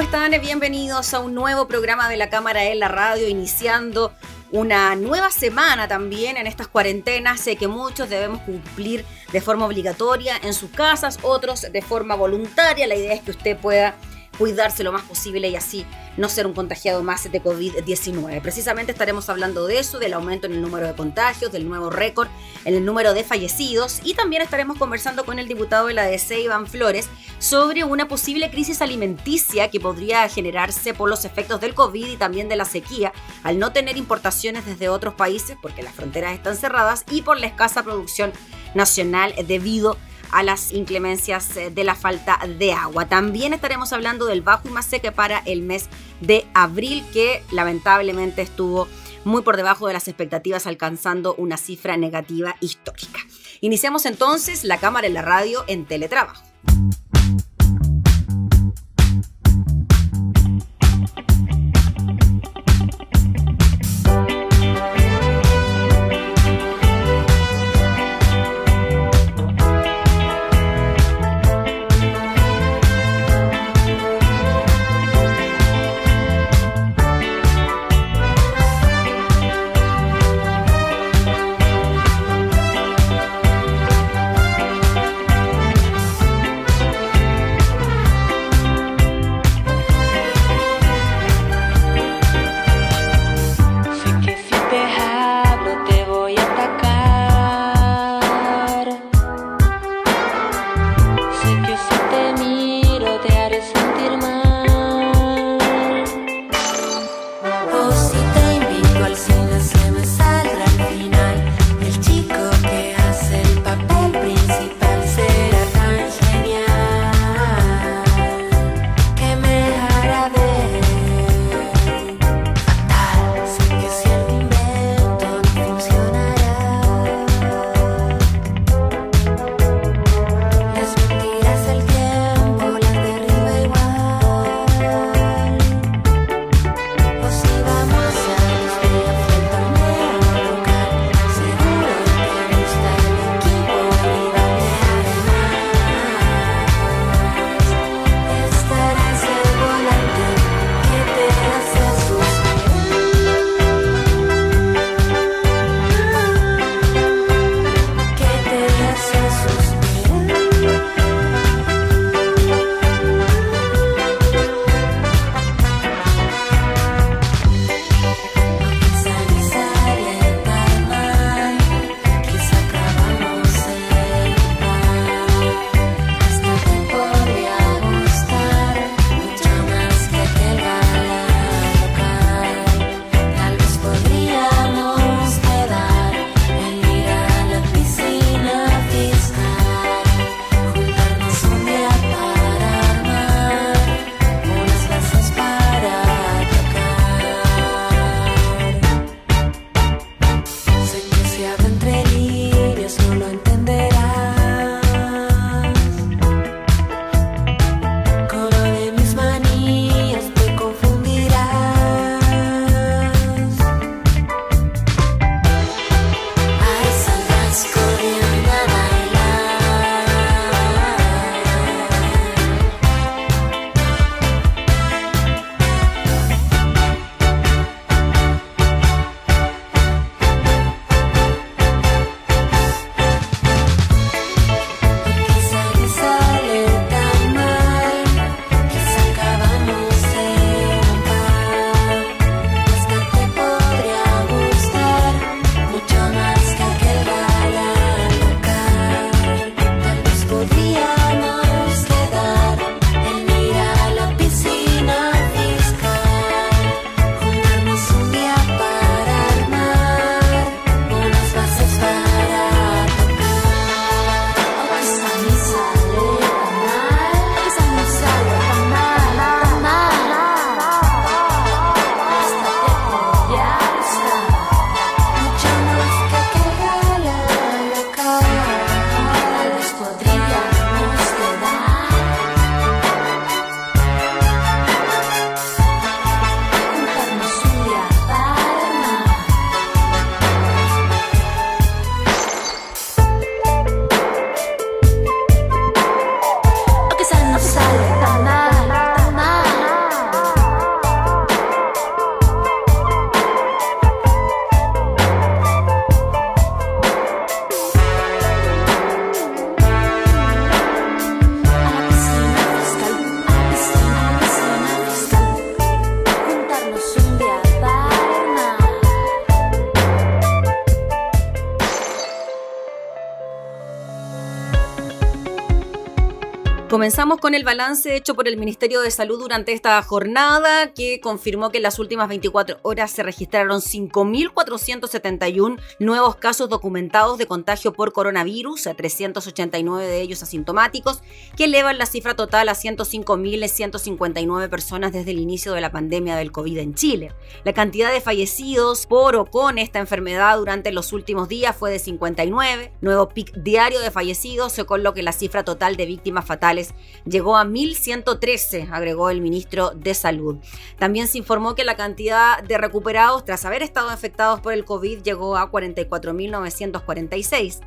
¿Cómo están? Bienvenidos a un nuevo programa de la Cámara en la Radio, iniciando una nueva semana también en estas cuarentenas. Sé que muchos debemos cumplir de forma obligatoria en sus casas, otros de forma voluntaria. La idea es que usted pueda cuidarse lo más posible y así no ser un contagiado más de COVID-19. Precisamente estaremos hablando de eso, del aumento en el número de contagios, del nuevo récord en el número de fallecidos y también estaremos conversando con el diputado de la DC, Iván Flores, sobre una posible crisis alimenticia que podría generarse por los efectos del COVID y también de la sequía, al no tener importaciones desde otros países porque las fronteras están cerradas y por la escasa producción nacional debido a a las inclemencias eh, de la falta de agua. También estaremos hablando del bajo y más seca para el mes de abril que lamentablemente estuvo muy por debajo de las expectativas alcanzando una cifra negativa histórica. Iniciamos entonces la cámara en la radio en teletrabajo. Comenzamos con el balance hecho por el Ministerio de Salud durante esta jornada, que confirmó que en las últimas 24 horas se registraron 5.471 nuevos casos documentados de contagio por coronavirus, 389 de ellos asintomáticos, que elevan la cifra total a 105.159 personas desde el inicio de la pandemia del COVID en Chile. La cantidad de fallecidos por o con esta enfermedad durante los últimos días fue de 59, nuevo pic diario de fallecidos, con lo que la cifra total de víctimas fatales llegó a 1.113, agregó el ministro de Salud. También se informó que la cantidad de recuperados tras haber estado afectados por el COVID llegó a 44.946.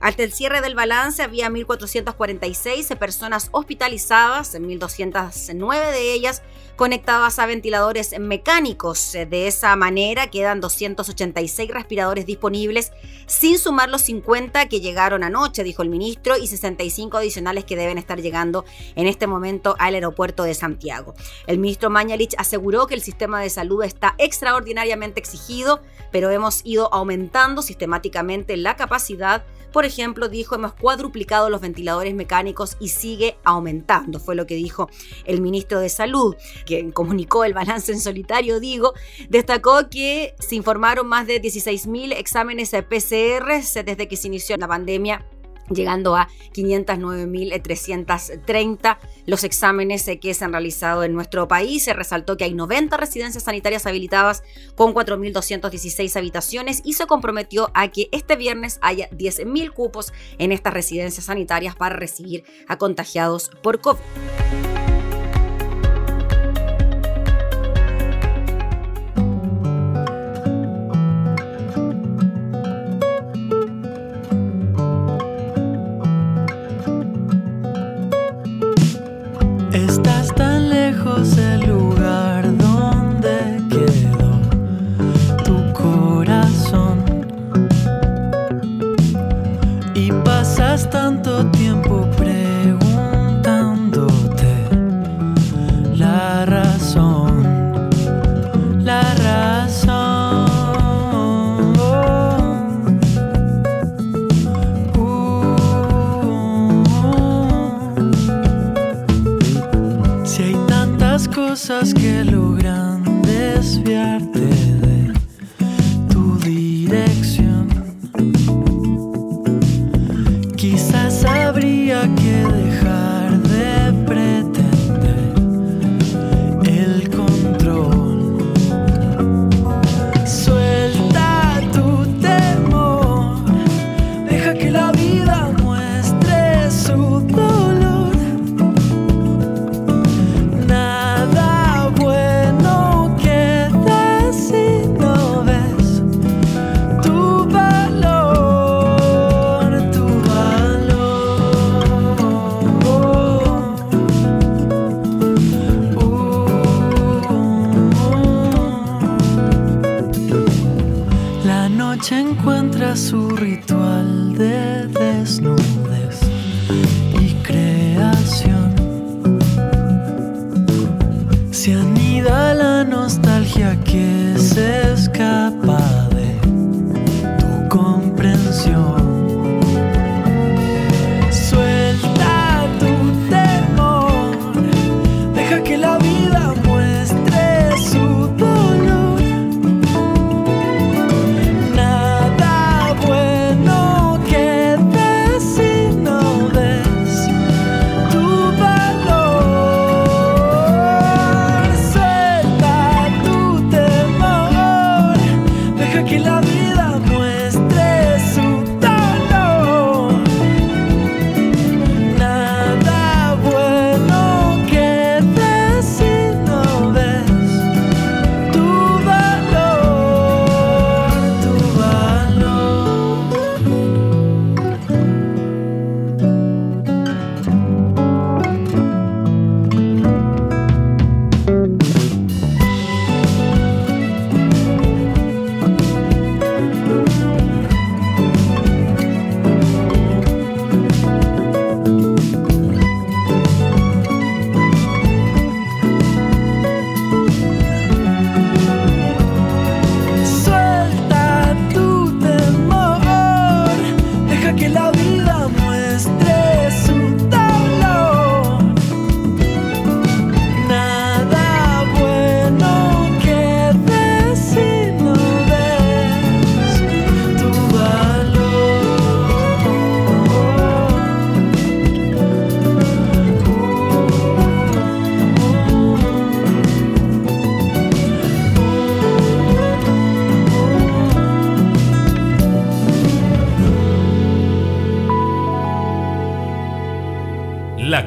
Hasta el cierre del balance había 1.446 personas hospitalizadas, 1.209 de ellas conectadas a ventiladores mecánicos. De esa manera quedan 286 respiradores disponibles, sin sumar los 50 que llegaron anoche, dijo el ministro, y 65 adicionales que deben estar llegando en este momento al aeropuerto de Santiago. El ministro Mañalich aseguró que el sistema de salud está extraordinariamente exigido, pero hemos ido aumentando sistemáticamente la capacidad por ejemplo, dijo, hemos cuadruplicado los ventiladores mecánicos y sigue aumentando, fue lo que dijo el ministro de Salud, quien comunicó el balance en solitario, digo, destacó que se informaron más de 16.000 exámenes PCR desde que se inició la pandemia llegando a 509.330 los exámenes que se han realizado en nuestro país. Se resaltó que hay 90 residencias sanitarias habilitadas con 4.216 habitaciones y se comprometió a que este viernes haya 10.000 cupos en estas residencias sanitarias para recibir a contagiados por COVID.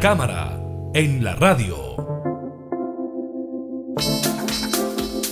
Cámara en la radio.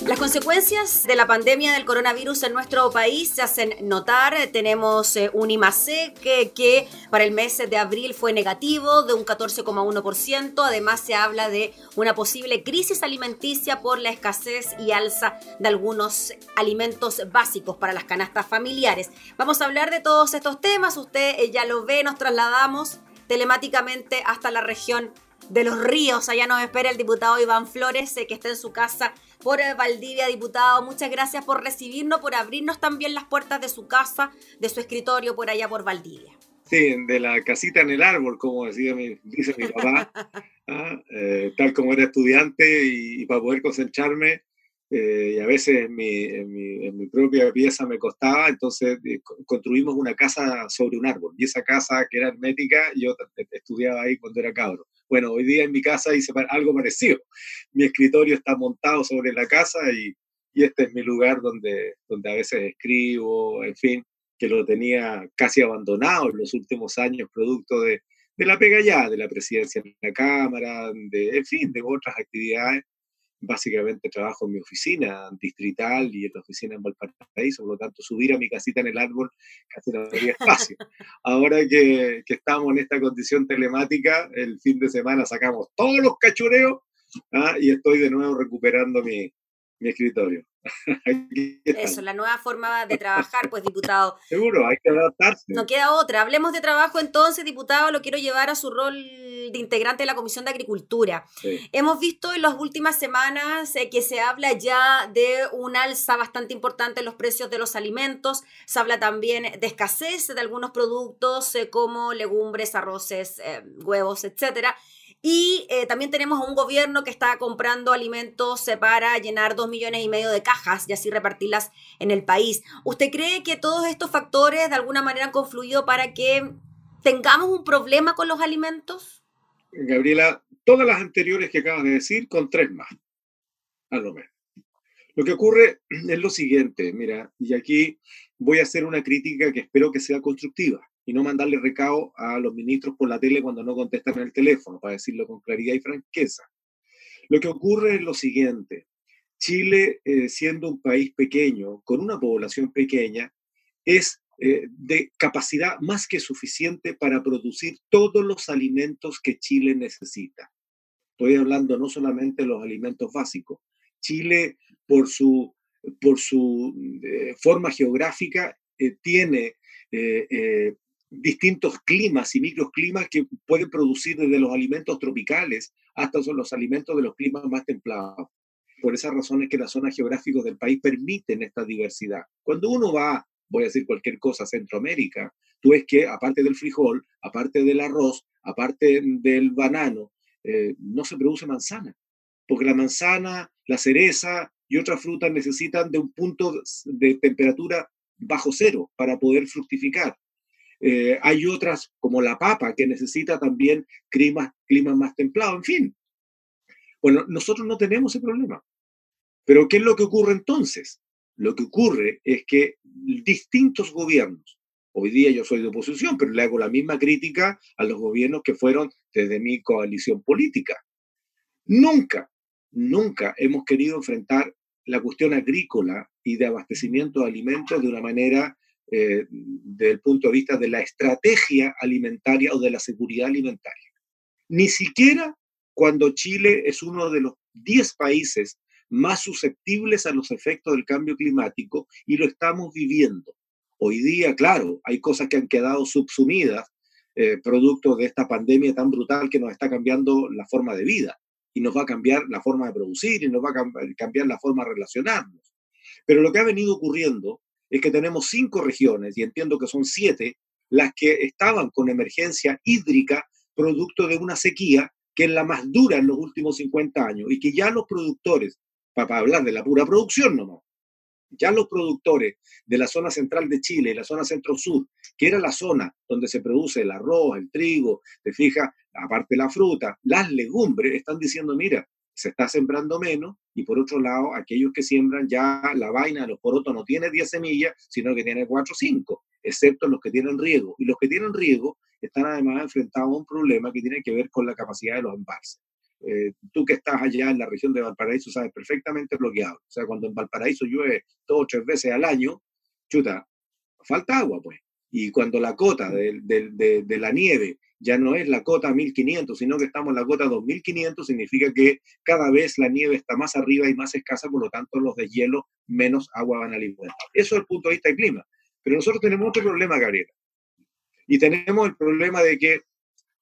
Las consecuencias de la pandemia del coronavirus en nuestro país se hacen notar. Tenemos eh, un IMASEC que, que, para el mes de abril fue negativo de un 14,1%. Además se habla de una posible crisis alimenticia por la escasez y alza de algunos alimentos básicos para las canastas familiares. Vamos a hablar de todos estos temas. Usted eh, ya lo ve, nos trasladamos telemáticamente hasta la región de los ríos. Allá nos espera el diputado Iván Flores, que está en su casa por eh, Valdivia, diputado. Muchas gracias por recibirnos, por abrirnos también las puertas de su casa, de su escritorio por allá por Valdivia. Sí, de la casita en el árbol, como decía mi, dice mi papá, ¿ah? eh, tal como era estudiante y, para poder concentrarme, eh, y a veces en mi, en, mi, propia pieza me costaba, entonces construimos una casa sobre un árbol, y esa casa que era hermética, yo estudiaba ahí cuando era cabro. Bueno, hoy día en mi casa hice algo parecido. Mi escritorio está montado sobre la casa y, este es mi lugar donde, donde a veces escribo, en fin, que lo tenía casi abandonado en los últimos años, producto de, de la pega ya, de la presidencia en la Cámara, de, en fin, de otras actividades básicamente trabajo en mi oficina distrital y en la oficina en Valparaíso, por lo tanto subir a mi casita en el árbol casi no había espacio. Ahora que, que, estamos en esta condición telemática, el fin de semana sacamos todos los cachureos ¿ah? y estoy de nuevo recuperando mi, mi escritorio. Eso, la nueva forma de trabajar, pues, diputado. Seguro, hay que adaptarse. No queda otra. Hablemos de trabajo entonces, diputado. Lo quiero llevar a su rol de integrante de la Comisión de Agricultura. Hemos visto en las últimas semanas eh, que se habla ya de un alza bastante importante en los precios de los alimentos. Se habla también de escasez de algunos productos eh, como legumbres, arroces, eh, huevos, etcétera. Y eh, también tenemos un gobierno que está comprando alimentos para llenar dos millones y medio de cajas y así repartirlas en el país. ¿Usted cree que todos estos factores de alguna manera han confluido para que tengamos un problema con los alimentos? Gabriela, todas las anteriores que acabas de decir, con tres más, a lo menos. Lo que ocurre es lo siguiente, mira, y aquí voy a hacer una crítica que espero que sea constructiva y no mandarle recado a los ministros por la tele cuando no contestan el teléfono, para decirlo con claridad y franqueza. Lo que ocurre es lo siguiente. Chile, eh, siendo un país pequeño, con una población pequeña, es eh, de capacidad más que suficiente para producir todos los alimentos que Chile necesita. Estoy hablando no solamente de los alimentos básicos. Chile, por su, por su eh, forma geográfica, tiene distintos climas y microclimas que pueden producir desde los alimentos tropicales hasta los alimentos de los climas más templados. Por esas razones que las zonas geográficas del país permiten esta diversidad. Cuando uno va, voy a decir cualquier cosa, a Centroamérica, tú ves que aparte del frijol, aparte del arroz, aparte del banano, eh, no se produce manzana, porque la manzana, la cereza y otras frutas necesitan de un punto de temperatura bajo cero para poder fructificar. Eh, hay otras, como la papa, que necesita también clima, clima más templado, en fin. Bueno, nosotros no tenemos ese problema. Pero ¿qué es lo que ocurre entonces? Lo que ocurre es que distintos gobiernos, hoy día yo soy de oposición, pero le hago la misma crítica a los gobiernos que fueron desde mi coalición política. Nunca, nunca hemos querido enfrentar la cuestión agrícola y de abastecimiento de alimentos de una manera eh, desde el punto de vista de la estrategia alimentaria o de la seguridad alimentaria. Ni siquiera cuando Chile es uno de los 10 países más susceptibles a los efectos del cambio climático y lo estamos viviendo. Hoy día, claro, hay cosas que han quedado subsumidas eh, producto de esta pandemia tan brutal que nos está cambiando la forma de vida y nos va a cambiar la forma de producir y nos va a cambiar la forma de relacionarnos. Pero lo que ha venido ocurriendo es que tenemos cinco regiones, y entiendo que son siete, las que estaban con emergencia hídrica producto de una sequía que es la más dura en los últimos 50 años y que ya los productores, para hablar de la pura producción no, ya los productores de la zona central de Chile y la zona centro-sur, que era la zona donde se produce el arroz, el trigo, te fijas, aparte la fruta, las legumbres, están diciendo, mira, se está sembrando menos y por otro lado, aquellos que siembran ya la vaina de los porotos no tiene 10 semillas, sino que tiene 4 o 5, excepto los que tienen riego. Y los que tienen riego están además enfrentados a un problema que tiene que ver con la capacidad de los embalses. Eh, tú que estás allá en la región de Valparaíso sabes perfectamente lo que hablo. O sea, cuando en Valparaíso llueve dos o tres veces al año, chuta, falta agua, pues. Y cuando la cota de, la nieve ya no es la cota 1500, sino que estamos en la cota 2500, significa que cada vez la nieve está más arriba y más escasa, por lo tanto los deshielos menos agua van a alimentar. Eso es el punto de vista del clima. Pero nosotros tenemos otro problema, Gabriela. Y tenemos el problema de que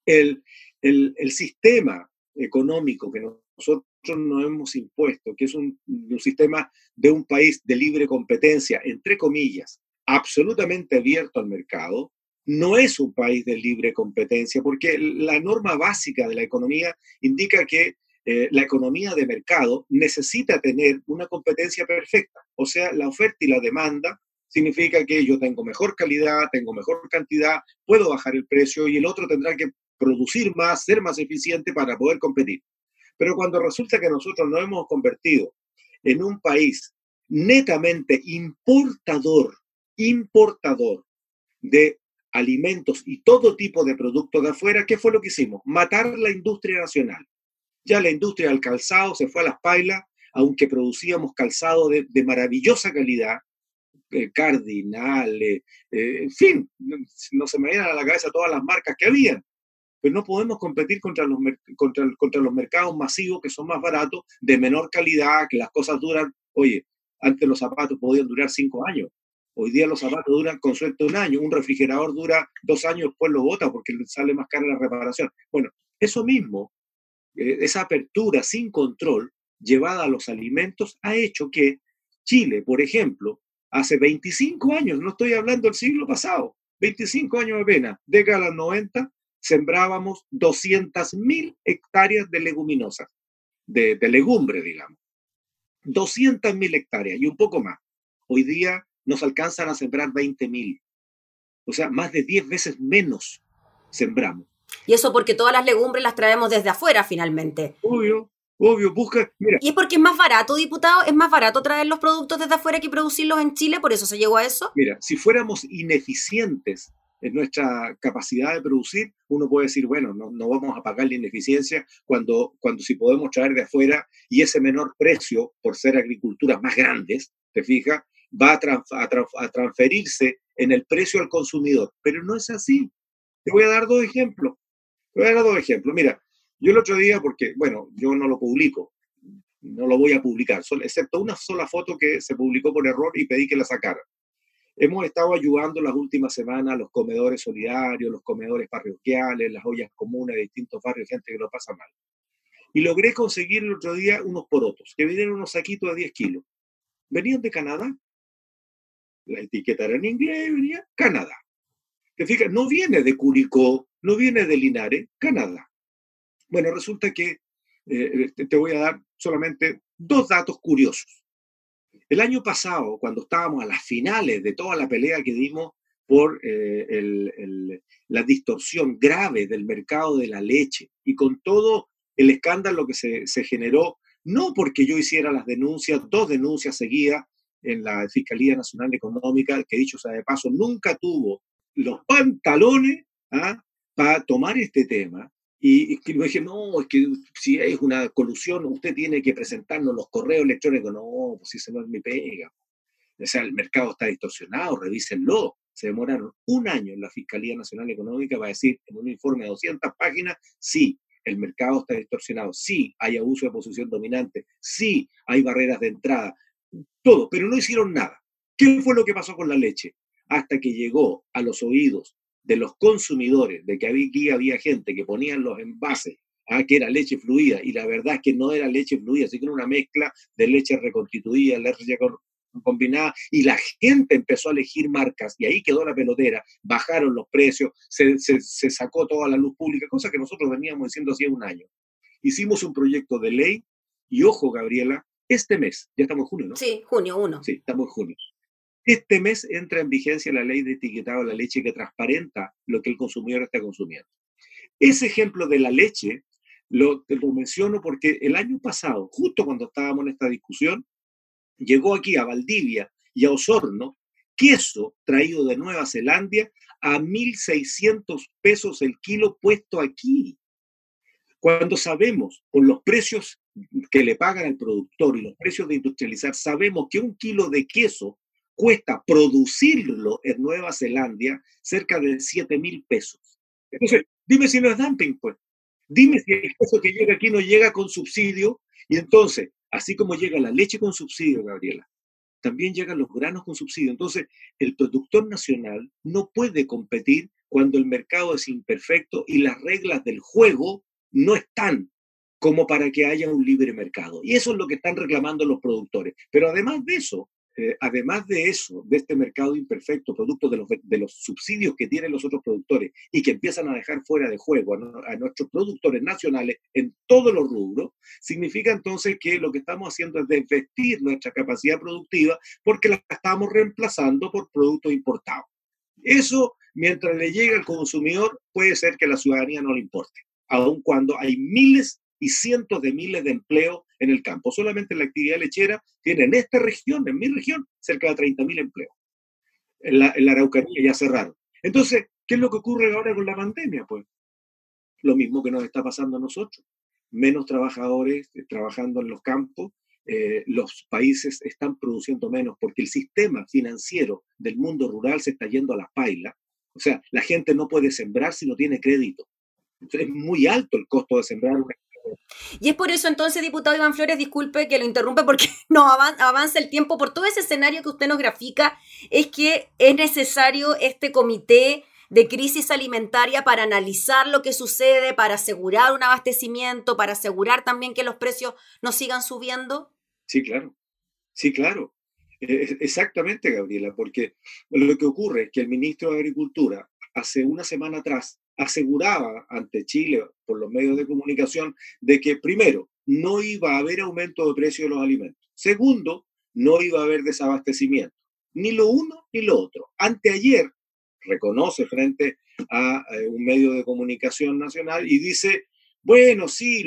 el, el, el sistema económico que nosotros nos hemos impuesto, que es un, un sistema de un país de libre competencia, entre comillas, absolutamente abierto al mercado, no es un país de libre competencia, porque la norma básica de la economía indica que eh, la economía de mercado necesita tener una competencia perfecta, o sea, la oferta y la demanda significa que yo tengo mejor calidad, tengo mejor cantidad, puedo bajar el precio y el otro tendrá que producir más, ser más eficiente para poder competir. Pero cuando resulta que nosotros nos hemos convertido en un país netamente importador, importador de alimentos y todo tipo de productos de afuera, ¿qué fue lo que hicimos? Matar la industria nacional. Ya la industria del calzado se fue a las pailas, aunque producíamos calzado de, maravillosa calidad, eh, Cardinal, eh, en fin, no se me vienen a la cabeza todas las marcas que habían, pero no podemos competir contra los, contra, contra los mercados masivos que son más baratos, de menor calidad, que las cosas duran, oye, antes los zapatos podían durar cinco años, hoy día los zapatos duran con suerte un año, un refrigerador dura dos años, después lo bota porque le sale más cara la reparación. Bueno, eso mismo, eh, esa apertura sin control llevada a los alimentos ha hecho que Chile, por ejemplo, hace 25 años, no estoy hablando del siglo pasado, 25 años de pena, década de los 90, sembrábamos 200.000 hectáreas de leguminosas, de, de legumbre, digamos. 200.000 hectáreas y un poco más. Hoy día nos alcanzan a sembrar 20.000. O sea, más de 10 veces menos sembramos. Y eso porque todas las legumbres las traemos desde afuera finalmente. Obvio, obvio, busca, mira. Y es porque es más barato, diputado, es más barato traer los productos desde afuera que producirlos en Chile, por eso se llegó a eso. Mira, si fuéramos ineficientes en nuestra capacidad de producir, uno puede decir, bueno, no, no, vamos a pagar la ineficiencia cuando, cuando si podemos traer de afuera y ese menor precio, por ser agriculturas más grandes, te fijas, va a, transferirse en el precio al consumidor. Pero no es así. Te voy a dar dos ejemplos. Te voy a dar dos ejemplos. Mira, yo el otro día, porque, bueno, yo no lo publico, no lo voy a publicar, excepto una sola foto que se publicó por error y pedí que la sacara. Hemos estado ayudando las últimas semanas a los comedores solidarios, los comedores parroquiales, las ollas comunes de distintos barrios, gente que lo pasa mal. Y logré conseguir el otro día unos porotos, que vinieron unos saquitos de 10 kilos. Venían de Canadá. La etiqueta era en inglés, venía Canadá. Te fijas, no viene de Curicó, no viene de Linares, Canadá. Bueno, resulta que eh, te voy a dar solamente dos datos curiosos. El año pasado, cuando estábamos a las finales de toda la pelea que dimos por eh, la distorsión grave del mercado de la leche y con todo el escándalo que se, se, generó, no porque yo hiciera las denuncias, dos denuncias seguidas en la Fiscalía Nacional Económica, que dicho sea de paso, nunca tuvo los pantalones ¿ah? para tomar este tema y, y dije, no, es que si es una colusión, usted tiene que presentarnos los correos electrónicos. No, pues si ese no es mi pega. O sea, el mercado está distorsionado, revísenlo. Se demoraron un año en la Fiscalía Nacional Económica para decir en un informe de 200 páginas, sí, el mercado está distorsionado, sí, hay abuso de posición dominante, sí, hay barreras de entrada, todo, pero no hicieron nada. ¿Qué fue lo que pasó con la leche? Hasta que llegó a los oídos de los consumidores, de que aquí había gente que ponían los envases a que era leche fluida, y la verdad es que no era leche fluida, sino una mezcla de leche reconstituida, leche combinada, y la gente empezó a elegir marcas, y ahí quedó la pelotera, bajaron los precios, se, se sacó toda la luz pública, cosa que nosotros veníamos diciendo hacía un año. Hicimos un proyecto de ley, y ojo, Gabriela, este mes, ya estamos en junio, ¿no? Sí, junio 1. Sí, estamos en junio. Este mes entra en vigencia la ley de etiquetado de la leche que transparenta lo que el consumidor está consumiendo. Ese ejemplo de la leche lo, lo menciono porque el año pasado, justo cuando estábamos en esta discusión, llegó aquí a Valdivia y a Osorno queso traído de Nueva Zelanda a 1.600 pesos el kilo puesto aquí. Cuando sabemos, con los precios que le pagan al productor y los precios de industrializar, sabemos que un kilo de queso cuesta producirlo en Nueva Zelanda cerca de 7 mil pesos. Entonces, dime si no es dumping, pues. Dime si el queso que llega aquí no llega con subsidio. Y entonces, así como llega la leche con subsidio, Gabriela, también llegan los granos con subsidio. Entonces, el productor nacional no puede competir cuando el mercado es imperfecto y las reglas del juego no están como para que haya un libre mercado. Y eso es lo que están reclamando los productores. Pero además de eso, eh, además de eso, de este mercado imperfecto, producto de los, de los subsidios que tienen los otros productores y que empiezan a dejar fuera de juego a, nuestros productores nacionales en todos los rubros, significa entonces que lo que estamos haciendo es desvestir nuestra capacidad productiva porque la estamos reemplazando por productos importados. Eso, mientras le llegue al consumidor, puede ser que la ciudadanía no le importe, aun cuando hay miles y cientos de miles de empleos en el campo. Solamente la actividad lechera tiene en esta región, en mi región, cerca de 30.000 empleos. En la, Araucanía ya cerraron. Entonces, ¿qué es lo que ocurre ahora con la pandemia? Pues lo mismo que nos está pasando a nosotros. Menos trabajadores eh, trabajando en los campos, eh, los países están produciendo menos porque el sistema financiero del mundo rural se está yendo a la paila. O sea, la gente no puede sembrar si no tiene crédito. es muy alto el costo de sembrar una y es por eso entonces, diputado Iván Flores, disculpe que lo interrumpe porque no avanza el tiempo, por todo ese escenario que usted nos grafica, es que es necesario este comité de crisis alimentaria para analizar lo que sucede, para asegurar un abastecimiento, para asegurar también que los precios no sigan subiendo? Sí, claro. Sí, claro. E-, exactamente, Gabriela, porque lo que ocurre es que el ministro de Agricultura hace una semana atrás aseguraba ante Chile por los medios de comunicación de que primero no iba a haber aumento de precio de los alimentos. Segundo, no iba a haber desabastecimiento. Ni lo uno ni lo otro. Anteayer reconoce frente a eh, un medio de comunicación nacional y dice, bueno, sí,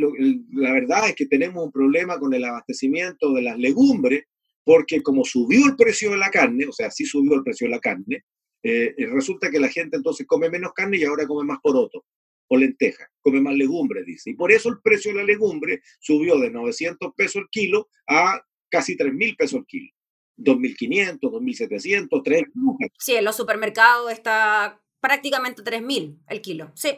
la verdad es que tenemos un problema con el abastecimiento de las legumbres, porque como subió el precio de la carne, o sea, sí subió el precio de la carne, eh, resulta que la gente entonces come menos carne y ahora come más poroto o lenteja, come más legumbres, dice. Y por eso el precio de la legumbre subió de 900 pesos el kilo a casi 3.000 pesos el kilo. 2.500, 2.700, 3.000. Sí, en los supermercados está prácticamente 3.000 el kilo, sí.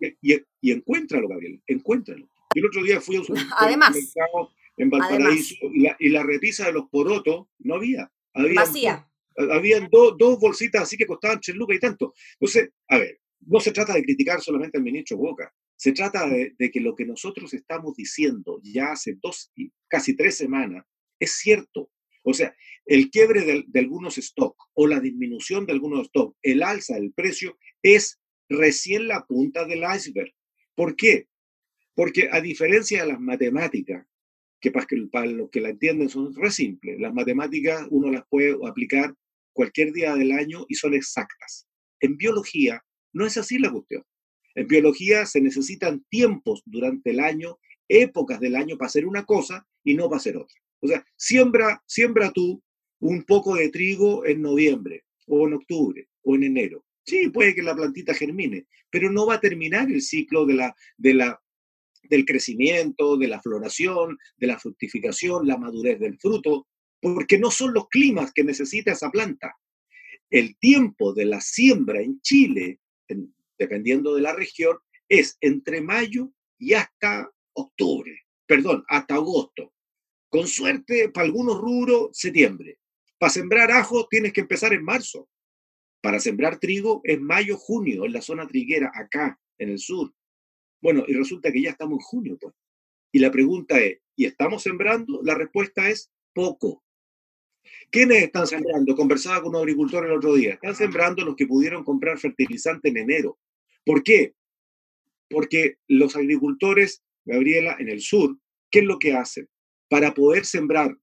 Y, y, encuéntralo, Gabriel, encuéntralo. Yo el otro día fui a un supermercado en Valparaíso y la, y la repisa de los porotos no había. había Vacía habían dos bolsitas así que costaban 3 lucas y tanto. Entonces, a ver, no se trata de criticar solamente al ministro Boca, se trata de, que lo que nosotros estamos diciendo ya hace dos, casi tres semanas, es cierto. O sea, el quiebre de, de algunos stocks o la disminución de algunos stocks, el alza del precio, es recién la punta del iceberg. ¿Por qué? Porque a diferencia de las matemáticas, que para los que la entienden son re simples, las matemáticas uno las puede aplicar cualquier día del año y son exactas. En biología no es así la cuestión. En biología se necesitan tiempos durante el año, épocas del año para hacer una cosa y no para hacer otra. O sea, siembra, siembra tú un poco de trigo en noviembre o en octubre o en enero. Sí, puede que la plantita germine, pero no va a terminar el ciclo de la, de la, del crecimiento, de la floración, de la fructificación, la madurez del fruto porque no son los climas que necesita esa planta. El tiempo de la siembra en Chile, dependiendo de la región, es entre mayo y hasta octubre, perdón, hasta agosto. Con suerte, para algunos rubros, septiembre. Para sembrar ajo tienes que empezar en marzo. Para sembrar trigo es mayo, junio, en la zona triguera, acá, en el sur. Bueno, y resulta que ya estamos en junio, pues. Y la pregunta es, ¿y estamos sembrando? La respuesta es poco. ¿Quiénes están sembrando? Conversaba con un agricultor el otro día. Están sembrando los que pudieron comprar fertilizante en enero. ¿Por qué? Porque los agricultores, Gabriela, en el sur, ¿qué es lo que hacen? Para poder sembrar,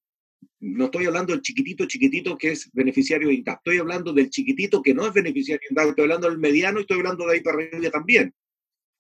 no estoy hablando del chiquitito, chiquitito que es beneficiario de INDAP, estoy hablando del chiquitito que no es beneficiario de INDAP, estoy hablando del mediano y estoy hablando de ahí para arriba también.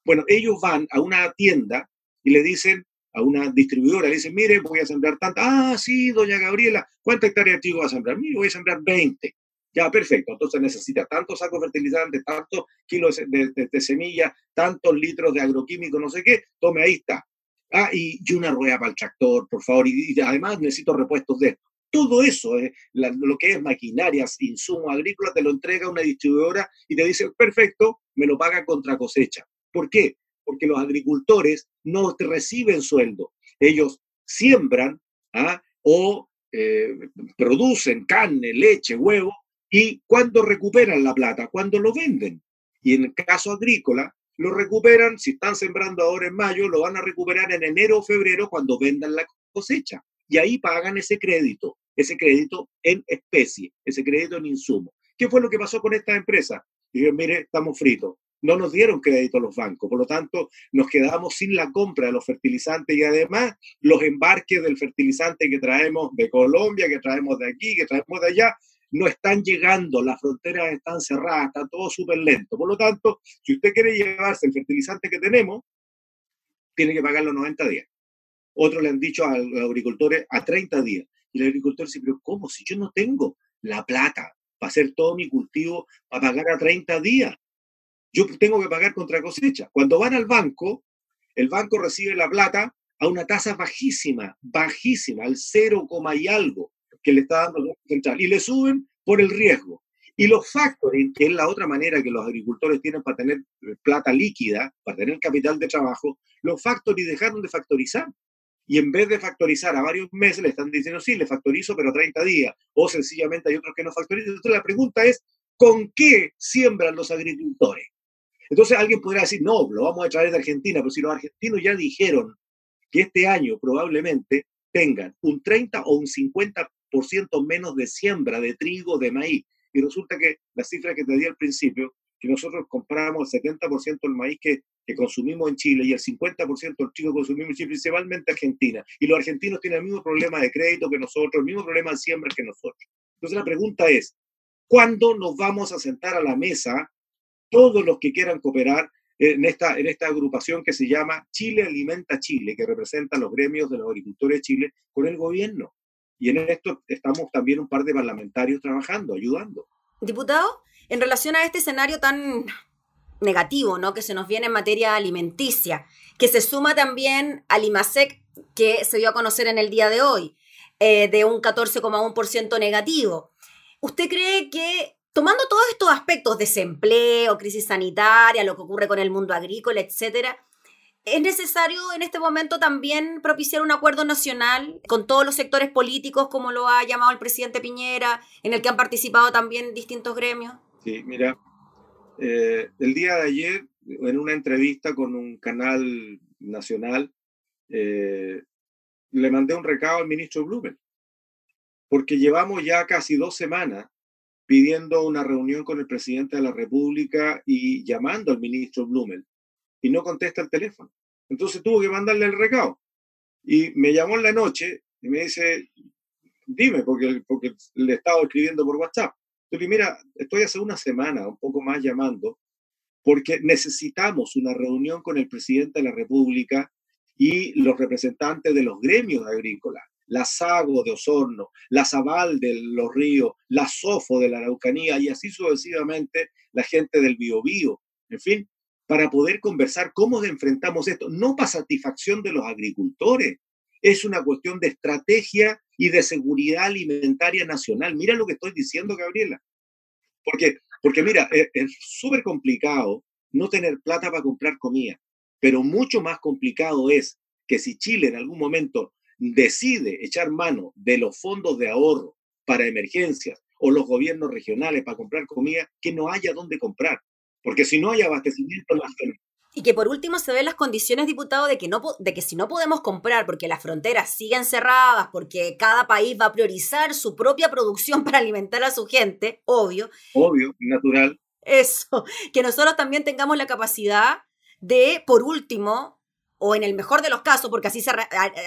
Bueno, ellos van a una tienda y le dicen, a una distribuidora, le dice, mire, voy a sembrar tanta. Ah, sí, doña Gabriela, ¿cuántas hectáreas de trigo va a sembrar? Mire, voy a sembrar 20. Ya, perfecto. Entonces necesita tantos sacos fertilizantes, tantos kilos de, semilla, tantos litros de agroquímico, no sé qué. Tome, ahí está. Ah, y, una rueda para el tractor, por favor. Y, además necesito repuestos de esto. Todo eso, eh, lo que es maquinarias, insumos agrícolas, te lo entrega una distribuidora y te dice, perfecto, me lo paga contra cosecha. ¿Por qué? Porque los agricultores no reciben sueldo. Ellos siembran ¿ah? o eh, producen carne, leche, huevo, y cuando recuperan la plata, cuando lo venden. Y en el caso agrícola, lo recuperan, si están sembrando ahora en mayo, lo van a recuperar en enero o febrero cuando vendan la cosecha. Y ahí pagan ese crédito ese crédito en especie, ese crédito en insumo. ¿Qué fue lo que pasó con esta empresa? Dijeron, mire, estamos fritos. No nos dieron crédito a los bancos, por lo tanto nos quedamos sin la compra de los fertilizantes y además los embarques del fertilizante que traemos de Colombia, que traemos de aquí, que traemos de allá, no están llegando, las fronteras están cerradas, está todo súper lento. Por lo tanto, si usted quiere llevarse el fertilizante que tenemos, tiene que pagar los 90 días. Otros le han dicho a los agricultores a 30 días. Y el agricultor dice, pero ¿cómo? Si yo no tengo la plata para hacer todo mi cultivo, para pagar a 30 días, yo tengo que pagar contra cosecha. Cuando van al banco, el banco recibe la plata a una tasa bajísima, bajísima, al 0, y algo que le está dando el Banco Central. Y le suben por el riesgo. Y los factoring, que es la otra manera que los agricultores tienen para tener plata líquida, para tener capital de trabajo, los factoring dejaron de factorizar y en vez de factorizar a varios meses, le están diciendo, sí, le factorizo, pero 30 días, o sencillamente hay otros que no factorizan. Entonces la pregunta es, ¿con qué siembran los agricultores? Entonces alguien podría decir, no, lo vamos a traer de Argentina, pero si los argentinos ya dijeron que este año probablemente tengan un 30 o un 50% menos de siembra de trigo, de maíz, y resulta que la cifra que te di al principio, que nosotros compramos el 70% del maíz que que consumimos en Chile y el 50% del trigo que consumimos en Chile, principalmente Argentina. Y los argentinos tienen el mismo problema de crédito que nosotros, el mismo problema de siembra que nosotros. Entonces la pregunta es, ¿cuándo nos vamos a sentar a la mesa todos los que quieran cooperar en esta, en esta agrupación que se llama Chile Alimenta Chile, que representa los gremios de los agricultores de Chile con el gobierno? Y en esto estamos también un par de parlamentarios trabajando, ayudando. Diputado, en relación a este escenario tan negativo, ¿no? Que se nos viene en materia alimenticia, que se suma también al IMASEC que se dio a conocer en el día de hoy, eh, de un 14,1% negativo. ¿Usted cree que, tomando todos estos aspectos, desempleo, crisis sanitaria, lo que ocurre con el mundo agrícola, etcétera, ¿Es necesario en este momento también propiciar un acuerdo nacional con todos los sectores políticos, como lo ha llamado el presidente Piñera, en el que han participado también distintos gremios? Sí, mira, eh, el día de ayer, en una entrevista con un canal nacional, eh, le mandé un recado al ministro Blumen, porque llevamos ya casi dos semanas pidiendo una reunión con el presidente de la República y llamando al ministro Blumen, y no contesta el teléfono. Entonces tuvo que mandarle el recado. Y me llamó en la noche y me dice, dime, porque, porque le estaba escribiendo por WhatsApp mira, estoy hace una semana, un poco más llamando, porque necesitamos una reunión con el presidente de la República y los representantes de los gremios agrícolas, la Sago de Osorno, la Zabal de los Ríos, la Sofo de la Araucanía y así sucesivamente la gente del Biobío, en fin, para poder conversar cómo enfrentamos esto, no para satisfacción de los agricultores, es una cuestión de estrategia y de seguridad alimentaria nacional. Mira lo que estoy diciendo, Gabriela. Porque, porque mira, es súper complicado no tener plata para comprar comida, pero mucho más complicado es que si Chile en algún momento decide echar mano de los fondos de ahorro para emergencias o los gobiernos regionales para comprar comida, que no haya dónde comprar. Porque si no hay abastecimiento nacional, y que por último se ven las condiciones, diputado, de que, no, de que si no podemos comprar porque las fronteras siguen cerradas, porque cada país va a priorizar su propia producción para alimentar a su gente, obvio. Obvio, natural. Eso, que nosotros también tengamos la capacidad de, por último, o en el mejor de los casos, porque así se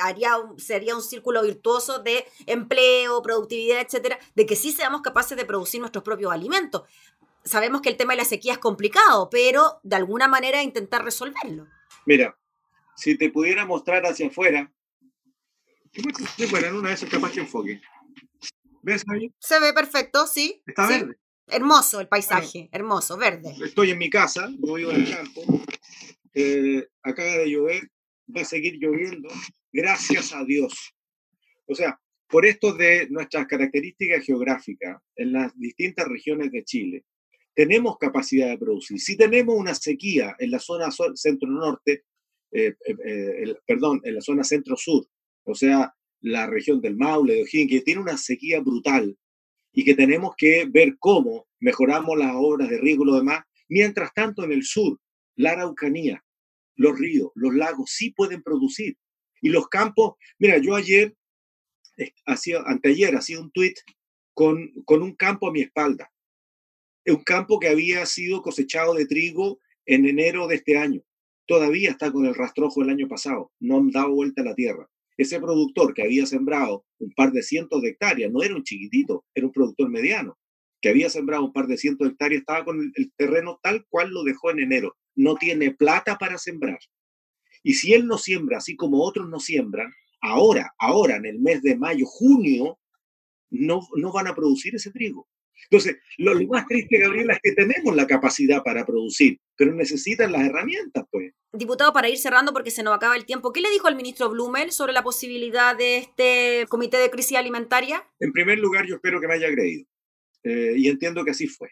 haría sería un círculo virtuoso de empleo, productividad, etcétera, de que sí seamos capaces de producir nuestros propios alimentos sabemos que el tema de la sequía es complicado, pero de alguna manera intentar resolverlo. Mira, si te pudiera mostrar hacia afuera, bueno, en una de esas capaz que enfoque. ¿Ves ahí? Se ve perfecto, sí. Está verde. Hermoso el paisaje, hermoso, verde. Estoy en mi casa, yo vivo en el campo. Eh, acaba de llover, va a seguir lloviendo, gracias a Dios. O sea, por esto de nuestras características geográficas en las distintas regiones de Chile, tenemos capacidad de producir. Si tenemos una sequía en la zona centro-norte, eh, eh, perdón, en la zona centro-sur, o sea, la región del Maule, de O'Higgins, que tiene una sequía brutal y que tenemos que ver cómo mejoramos las obras de riego y lo demás. Mientras tanto, en el sur, la Araucanía, los ríos, los lagos sí pueden producir. Y los campos, mira, yo ayer, hacía, anteayer, hacía un tuit con, con un campo a mi espalda. Un campo que había sido cosechado de trigo en enero de este año. Todavía está con el rastrojo del año pasado. No han dado vuelta a la tierra. Ese productor que había sembrado un par de cientos de hectáreas, no era un chiquitito, era un productor mediano, que había sembrado un par de cientos de hectáreas, estaba con el, terreno tal cual lo dejó en enero. No tiene plata para sembrar. Y si él no siembra, así como otros no siembran, ahora, ahora, en el mes de mayo, junio, no, no van a producir ese trigo. Entonces, lo, más triste, Gabriela, es que tenemos la capacidad para producir, pero necesitan las herramientas, pues. Diputado, para ir cerrando porque se nos acaba el tiempo, ¿qué le dijo el ministro Blumel sobre la posibilidad de este comité de crisis alimentaria? En primer lugar, yo espero que me haya creído. Eh, y entiendo que así fue.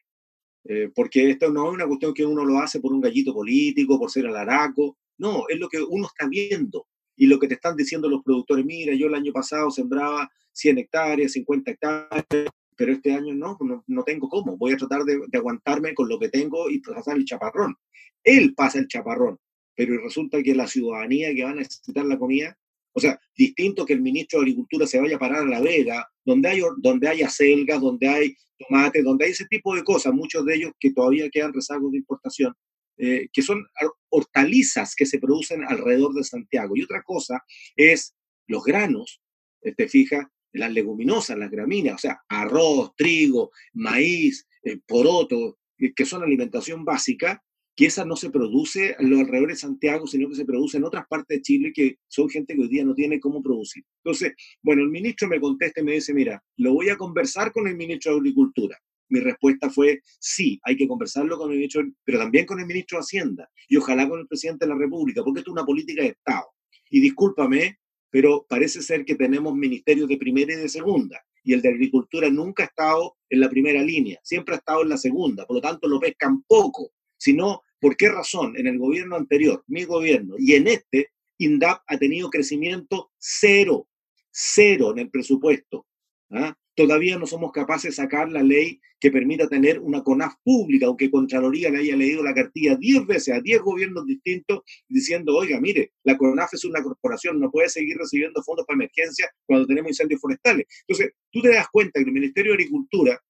Eh, porque esto no es una cuestión que uno lo hace por un gallito político, por ser alaraco. No, es lo que uno está viendo y lo que te están diciendo los productores. Mira, yo el año pasado sembraba 100 hectáreas, 50 hectáreas, pero este año no, no, tengo cómo. Voy a tratar de, aguantarme con lo que tengo y pasar el chaparrón. Él pasa el chaparrón, pero resulta que la ciudadanía que va a necesitar la comida, o sea, distinto que el ministro de Agricultura se vaya a parar a La Vega, donde hay, donde hay acelgas, donde hay tomate, donde hay ese tipo de cosas, muchos de ellos que todavía quedan rezagos de importación, eh, que son hortalizas que se producen alrededor de Santiago. Y otra cosa es los granos, eh, te fijas, las leguminosas, las gramíneas, o sea, arroz, trigo, maíz, eh, poroto, que son alimentación básica, que esa no se produce en los alrededores de Santiago, sino que se produce en otras partes de Chile que son gente que hoy día no tiene cómo producir. Entonces, bueno, el ministro me contesta y me dice, mira, lo voy a conversar con el ministro de Agricultura. Mi respuesta fue, sí, hay que conversarlo con el ministro, pero también con el ministro de Hacienda y ojalá con el presidente de la República, porque esto es una política de Estado. Y discúlpame, pero parece ser que tenemos ministerios de primera y de segunda, y el de Agricultura nunca ha estado en la primera línea, siempre ha estado en la segunda, por lo tanto lo pescan poco, sino por qué razón en el gobierno anterior, mi gobierno, y en este, INDAP ha tenido crecimiento cero, cero en el presupuesto. ¿ah? todavía no somos capaces de sacar la ley que permita tener una CONAF pública, aunque Contraloría le haya leído la cartilla 10 veces a 10 gobiernos distintos diciendo, oiga, mire, la CONAF es una corporación, no puede seguir recibiendo fondos para emergencia cuando tenemos incendios forestales. Entonces, tú te das cuenta que el Ministerio de Agricultura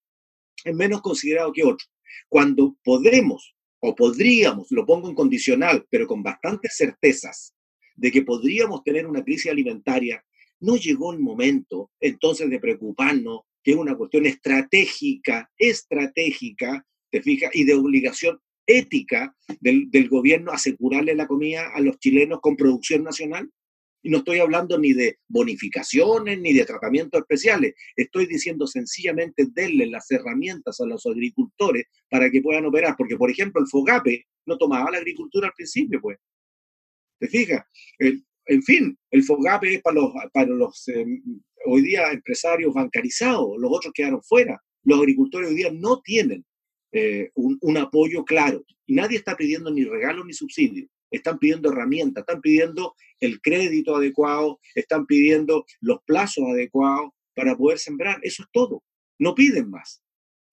es menos considerado que otro. Cuando podemos o podríamos, lo pongo en condicional, pero con bastantes certezas, de que podríamos tener una crisis alimentaria no llegó el momento entonces de preocuparnos, que es una cuestión estratégica, estratégica, te fijas, y de obligación ética del, gobierno asegurarle la comida a los chilenos con producción nacional. Y no estoy hablando ni de bonificaciones ni de tratamientos especiales. Estoy diciendo sencillamente denle las herramientas a los agricultores para que puedan operar. Porque, por ejemplo, el FOGAPE no tomaba la agricultura al principio, pues. ¿Te fijas? en fin, el FOGAPE es para los, para los eh, hoy día empresarios bancarizados, los otros quedaron fuera. Los agricultores hoy día no tienen eh, un, apoyo claro y nadie está pidiendo ni regalo ni subsidio. Están pidiendo herramientas, están pidiendo el crédito adecuado, están pidiendo los plazos adecuados para poder sembrar. Eso es todo. No piden más.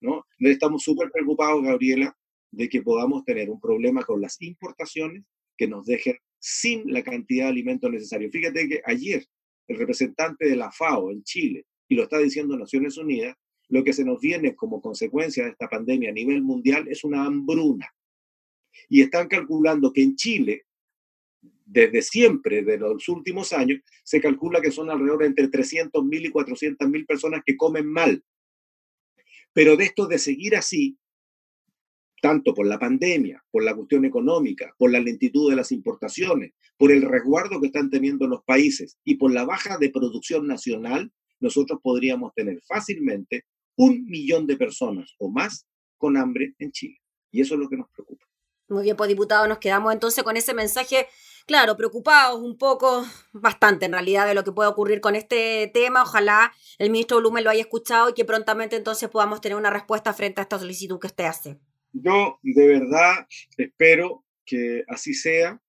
¿no? Estamos súper preocupados, Gabriela, de que podamos tener un problema con las importaciones que nos dejen sin la cantidad de alimentos necesarios. Fíjate que ayer el representante de la FAO en Chile, y lo está diciendo Naciones Unidas, lo que se nos viene como consecuencia de esta pandemia a nivel mundial es una hambruna. Y están calculando que en Chile, desde siempre, de los últimos años, se calcula que son alrededor de entre 300.000 y 400.000 personas que comen mal. Pero de esto de seguir así, tanto por la pandemia, por la cuestión económica, por la lentitud de las importaciones, por el resguardo que están teniendo los países y por la baja de producción nacional, nosotros podríamos tener fácilmente un millón de personas o más con hambre en Chile. Y eso es lo que nos preocupa. Muy bien, pues diputado, nos quedamos entonces con ese mensaje, claro, preocupados un poco, bastante en realidad, de lo que puede ocurrir con este tema. Ojalá el ministro Blumen lo haya escuchado y que prontamente entonces podamos tener una respuesta frente a esta solicitud que usted hace. Yo de verdad espero que así sea.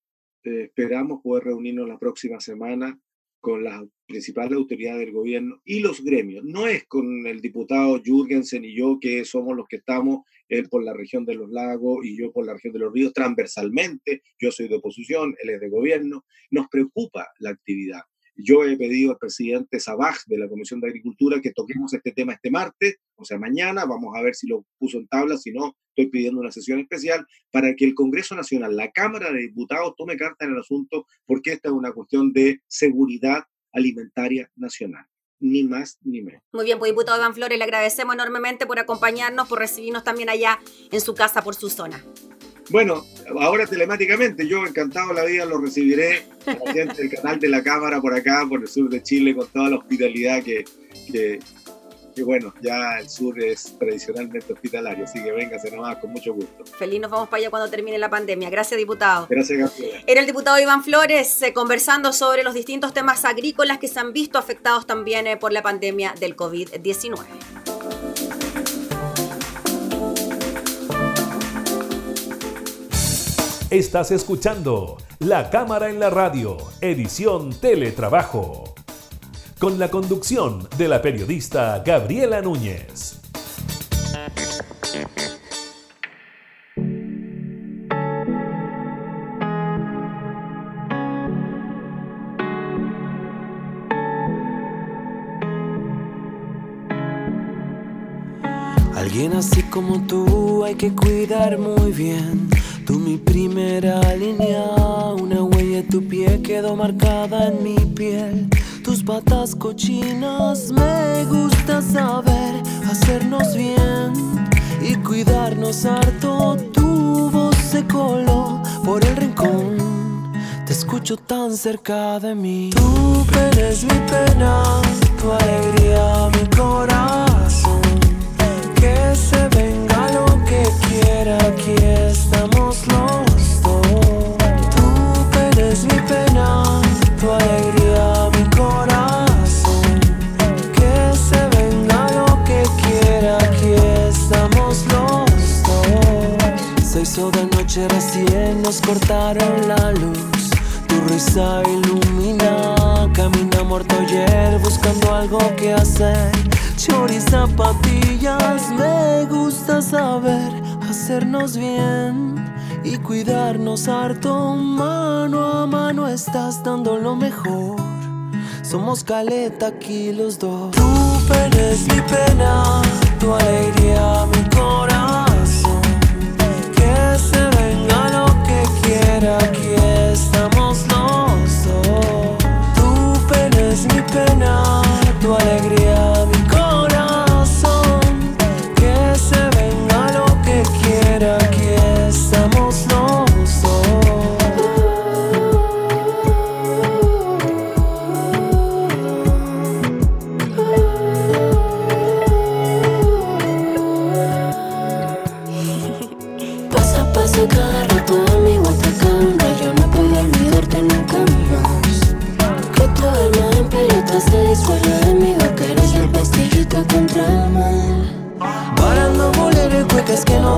Eh, esperamos poder reunirnos la próxima semana con las principales autoridades del gobierno y los gremios. No es con el diputado Jürgensen y yo que somos los que estamos, él por la región de los lagos y yo por la región de los ríos, transversalmente. Yo soy de oposición, él es de gobierno. Nos preocupa la actividad. Yo he pedido al presidente Sabaj de la Comisión de Agricultura que toquemos este tema este martes, o sea, mañana. Vamos a ver si lo puso en tabla, si no, estoy pidiendo una sesión especial para que el Congreso Nacional, la Cámara de Diputados, tome carta en el asunto, porque esta es una cuestión de seguridad alimentaria nacional ni más ni menos. Muy bien, pues diputado Iván Flores, le agradecemos enormemente por acompañarnos, por recibirnos también allá en su casa, por su zona. Bueno, ahora telemáticamente, yo encantado la vida lo recibiré, el del canal de la Cámara por acá, por el sur de Chile, con toda la hospitalidad que, que, bueno, ya el sur es tradicionalmente hospitalario, así que véngase nomás con mucho gusto. Feliz, nos vamos para allá cuando termine la pandemia. Gracias, diputado. Gracias, Gabriela. Era el diputado Iván Flores eh, conversando sobre los distintos temas agrícolas que se han visto afectados también eh, por la pandemia del COVID-19. Estás escuchando La Cámara en la Radio, edición Teletrabajo, con la conducción de la periodista Gabriela Núñez. Alguien así como tú hay que cuidar muy bien Tú mi primera línea, una huella de tu pie quedó marcada en mi piel. Tus patas cochinas me gusta saber hacernos bien y cuidarnos harto. Tu voz se coló por el rincón. Te escucho tan cerca de mí. Tu pena es mi pena, tu alegría mi corazón. Cuidarnos harto. Mano a mano estás dando lo mejor. Somos caleta aquí los dos. Tu pena es mi pena, tu alegría mi corazón. Que se venga lo que quiera,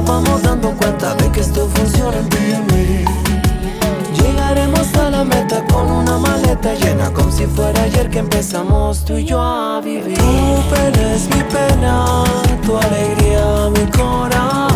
vamos dando cuenta de que esto funciona en ti. Llegaremos a la meta con una maleta llena como si fuera ayer que empezamos tú y yo a vivir. Tu pena es mi pena, tu alegría mi corazón.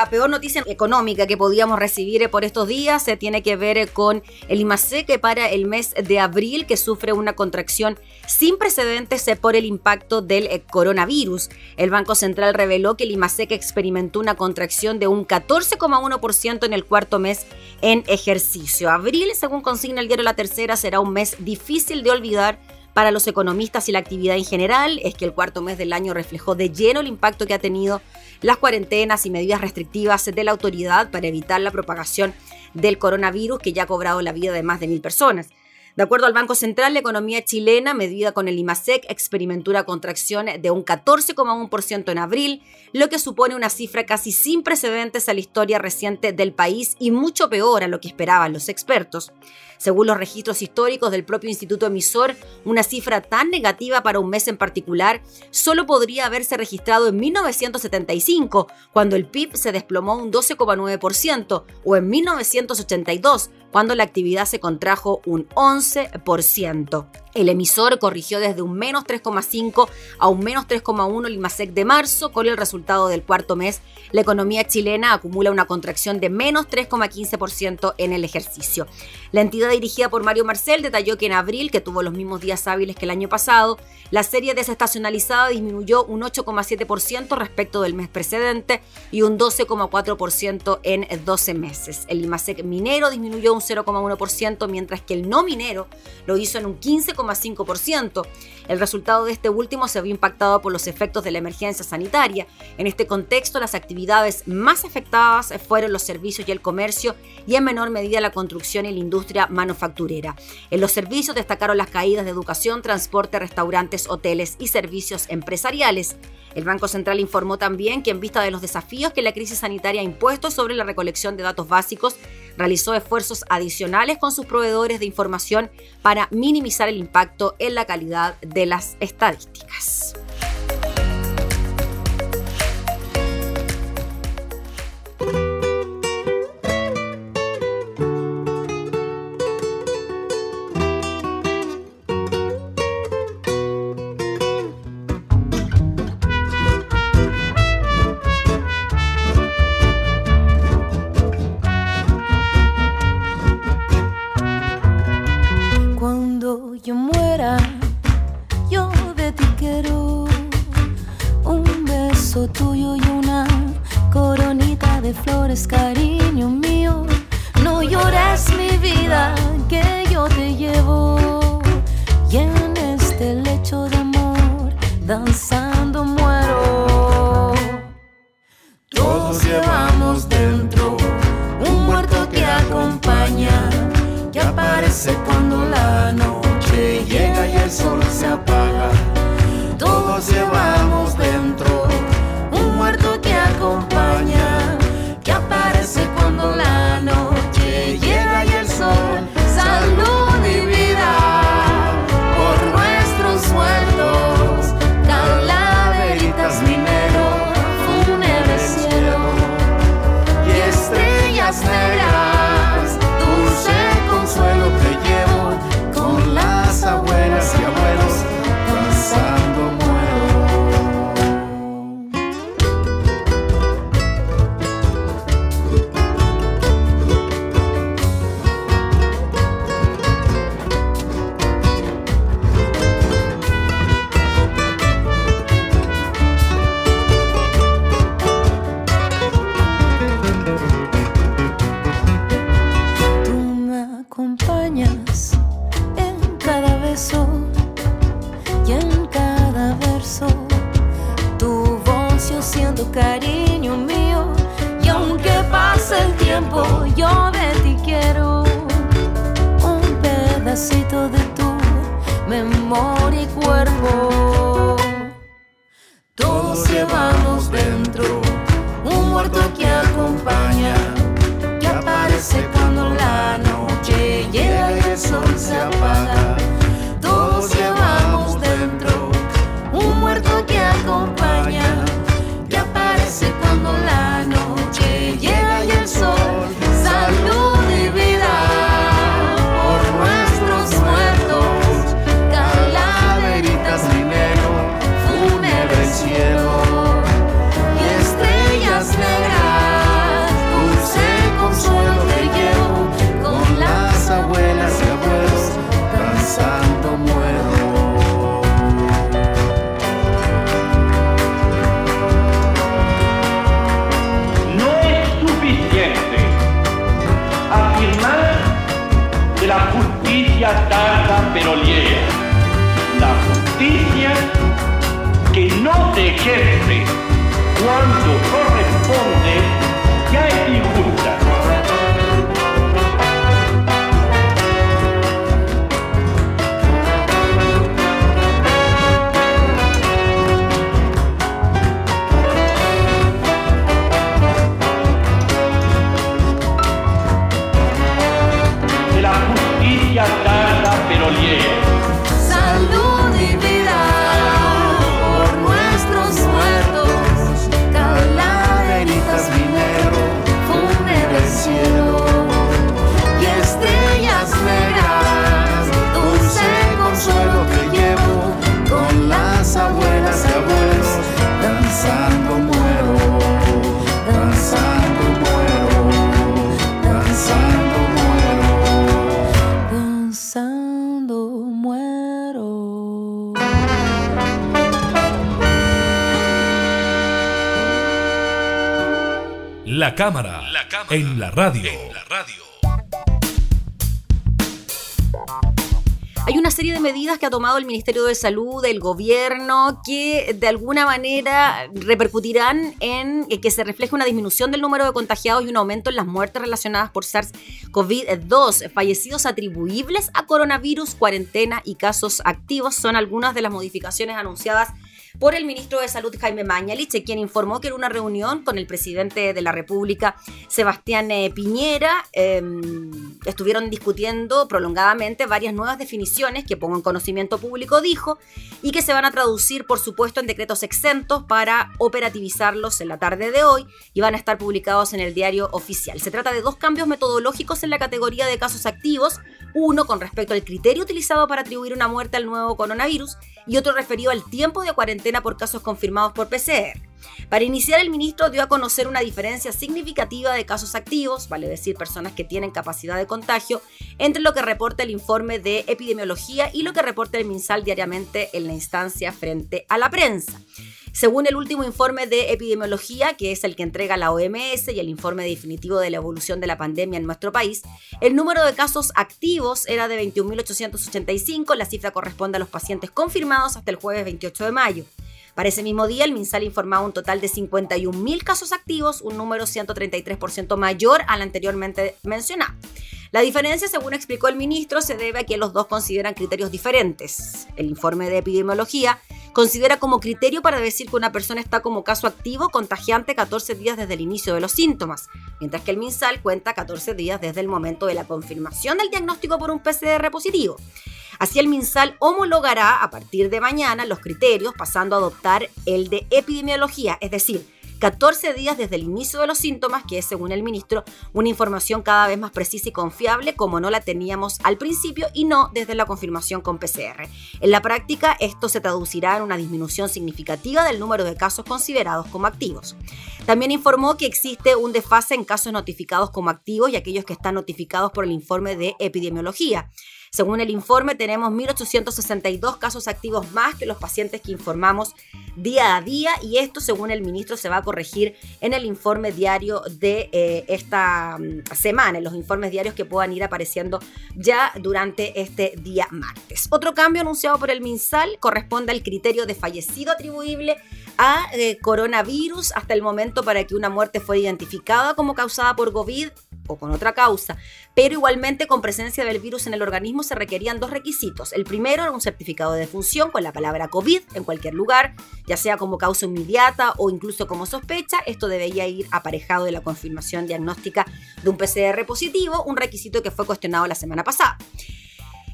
La peor noticia económica que podíamos recibir eh, por estos días. Se tiene que ver eh, con el IMASEC para el mes de abril, que sufre una contracción sin precedentes por el impacto del coronavirus. El Banco Central reveló que el IMASEC experimentó una contracción de un 14,1% en el cuarto mes en ejercicio. Abril, según consigna el diario La Tercera, será un mes difícil de olvidar para los economistas y la actividad en general es que el cuarto mes del año reflejó de lleno el impacto que ha tenido las cuarentenas y medidas restrictivas de la autoridad para evitar la propagación del coronavirus que ya ha cobrado la vida de más de mil personas. De acuerdo al Banco Central, la economía chilena, medida con el IMASEC, experimentó una contracción de un 14,1% en abril, lo que supone una cifra casi sin precedentes a la historia reciente del país y mucho peor a lo que esperaban los expertos. Según los registros históricos del propio instituto emisor, una cifra tan negativa para un mes en particular solo podría haberse registrado en 1975, cuando el PIB se desplomó un 12,9%, o en 1982, cuando la actividad se contrajo un 11%. El emisor corrigió desde un menos 3,5 a un menos 3,1 el IMASEC de marzo. Con el resultado del cuarto mes, la economía chilena acumula una contracción de menos 3,15% en el ejercicio. La entidad dirigida por Mario Marcel detalló que en abril, que tuvo los mismos días hábiles que el año pasado, la serie desestacionalizada disminuyó un 8,7% respecto del mes precedente y un 12,4% en 12 meses. El IMASEC minero disminuyó un 0,1%, mientras que el no minero lo hizo en un 15,5%. El resultado de este último se vio impactado por los efectos de la emergencia sanitaria. En este contexto, las actividades más afectadas fueron los servicios y el comercio y en menor medida la construcción y la industria manufacturera. En los servicios destacaron las caídas de educación, transporte, restaurantes, hoteles y servicios empresariales. El Banco Central informó también que en vista de los desafíos que la crisis sanitaria ha impuesto sobre la recolección de datos básicos, realizó esfuerzos adicionales con sus proveedores de información para minimizar el impacto en la calidad de las estadísticas. Y La cámara, en la radio. En la radio. Hay una serie de medidas que ha tomado el Ministerio de Salud, el gobierno, que de alguna manera repercutirán en que se refleje una disminución del número de contagiados y un aumento en las muertes relacionadas por SARS-CoV-2. Fallecidos atribuibles a coronavirus, cuarentena y casos activos son algunas de las modificaciones anunciadas por el ministro de Salud Jaime Mañalich, quien informó que en una reunión con el presidente de la República, Sebastián eh, Piñera, em, estuvieron discutiendo prolongadamente varias nuevas definiciones que pongo en conocimiento público, dijo, y que se van a traducir, por supuesto, en decretos exentos para operativizarlos en la tarde de hoy y van a estar publicados en el diario oficial. Se trata de dos cambios metodológicos en la categoría de casos activos, uno con respecto al criterio utilizado para atribuir una muerte al nuevo coronavirus y otro referido al tiempo de cuarentena por casos confirmados por PCR. Para iniciar, el ministro dio a conocer una diferencia significativa de casos activos, vale decir, personas que tienen capacidad de contagio, entre lo que reporta el informe de epidemiología y lo que reporta el MinSal diariamente en la instancia frente a la prensa. Según el último informe de epidemiología, que es el que entrega la OMS y el informe definitivo de la evolución de la pandemia en nuestro país, el número de casos activos era de 21.885, la cifra corresponde a los pacientes confirmados hasta el jueves 28 de mayo. Para ese mismo día, el MinSal informaba un total de 51.000 casos activos, un número 133% mayor al anteriormente mencionado. La diferencia, según explicó el ministro, se debe a que los dos consideran criterios diferentes. El informe de epidemiología considera como criterio para decir que una persona está como caso activo contagiante 14 días desde el inicio de los síntomas, mientras que el MinSal cuenta 14 días desde el momento de la confirmación del diagnóstico por un PCR positivo. Así el MinSal homologará a partir de mañana los criterios pasando a adoptar el de epidemiología, es decir, 14 días desde el inicio de los síntomas, que es, según el ministro, una información cada vez más precisa y confiable como no la teníamos al principio y no desde la confirmación con PCR. En la práctica, esto se traducirá en una disminución significativa del número de casos considerados como activos. También informó que existe un desfase en casos notificados como activos y aquellos que están notificados por el informe de epidemiología. Según el informe, tenemos 1.862 casos activos más que los pacientes que informamos día a día y esto, según el ministro, se va a corregir en el informe diario de eh, esta mm, semana, en los informes diarios que puedan ir apareciendo ya durante este día martes. Otro cambio anunciado por el MinSal corresponde al criterio de fallecido atribuible a eh, coronavirus hasta el momento para que una muerte fuera identificada como causada por COVID o con otra causa, pero igualmente con presencia del virus en el organismo se requerían dos requisitos. El primero era un certificado de defunción con la palabra COVID en cualquier lugar, ya sea como causa inmediata o incluso como sospecha. Esto debía ir aparejado de la confirmación diagnóstica de un PCR positivo, un requisito que fue cuestionado la semana pasada.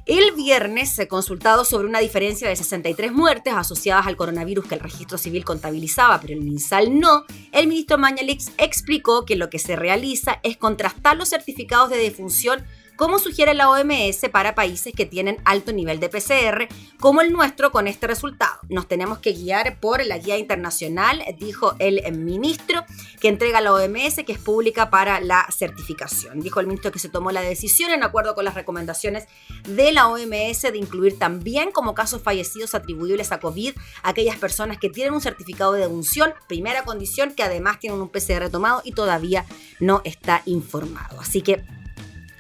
El viernes se consultado sobre una diferencia de 63 muertes asociadas al coronavirus que el registro civil contabilizaba, pero el MinSal no. El ministro Mañalix explicó que lo que se realiza es contrastar los certificados de defunción como sugiere la OMS para países que tienen alto nivel de PCR, como el nuestro con este resultado. Nos tenemos que guiar por la guía internacional, dijo el ministro, que entrega la OMS, que es pública para la certificación. Dijo el ministro que se tomó la decisión en acuerdo con las recomendaciones de la OMS de incluir también como casos fallecidos atribuibles a COVID aquellas personas que tienen un certificado de defunción, primera condición que además tienen un PCR tomado y todavía no está informado. Así que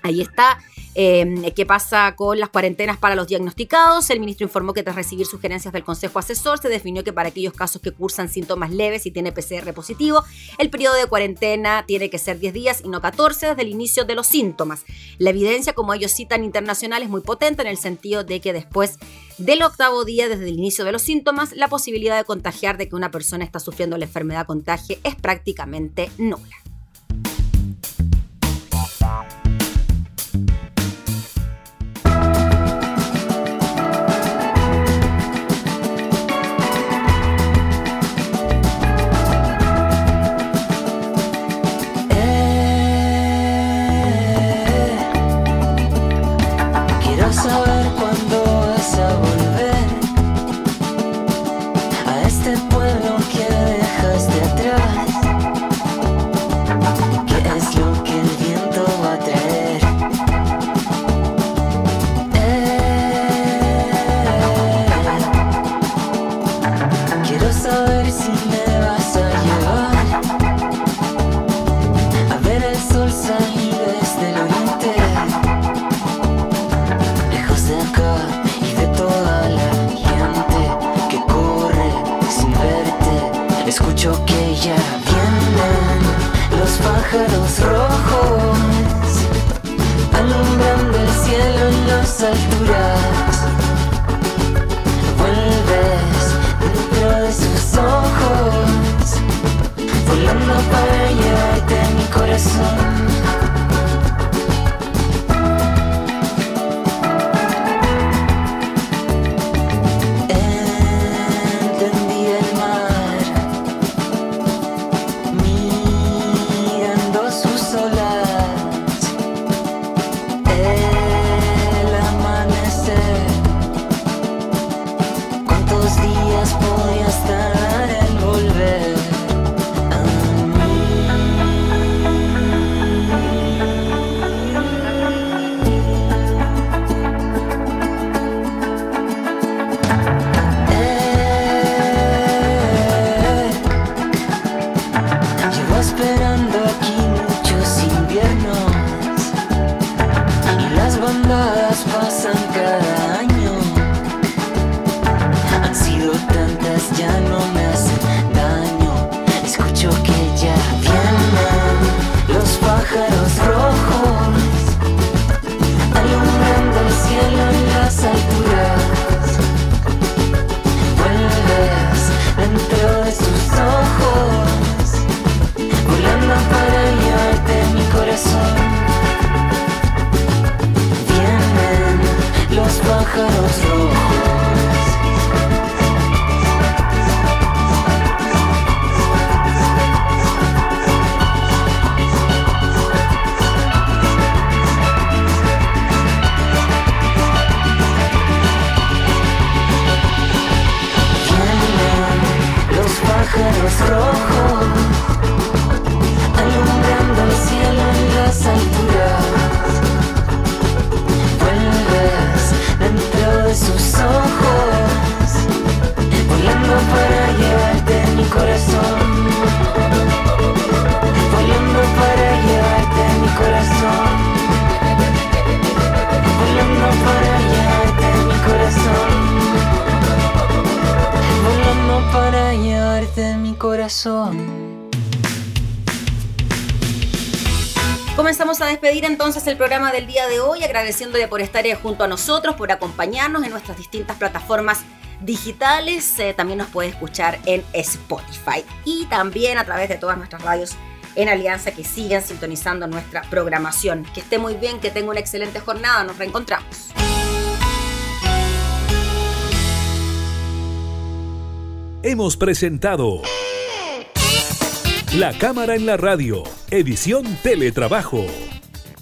Ahí está. Em, ¿Qué pasa con las cuarentenas para los diagnosticados? El ministro informó que tras recibir sugerencias del Consejo Asesor se definió que para aquellos casos que cursan síntomas leves y tiene PCR positivo, el periodo de cuarentena tiene que ser 10 días y no 14 desde el inicio de los síntomas. La evidencia, como ellos citan internacional, es muy potente en el sentido de que después del octavo día desde el inicio de los síntomas, la posibilidad de contagiar de que una persona está sufriendo la enfermedad contagie es prácticamente nula. Ya vienen los pájaros rojos, alumbrando el cielo en las alturas. Vuelves dentro de sus ojos, volando para llevarte mi corazón. Entonces el programa del día de hoy, agradeciéndole por estar junto a nosotros, por acompañarnos en nuestras distintas plataformas digitales. Eh, también nos puede escuchar en Spotify y también a través de todas nuestras radios en Alianza que sigan sintonizando nuestra programación. Que esté muy bien, que tenga una excelente jornada. Nos reencontramos. Hemos presentado La Cámara en la Radio, edición Teletrabajo.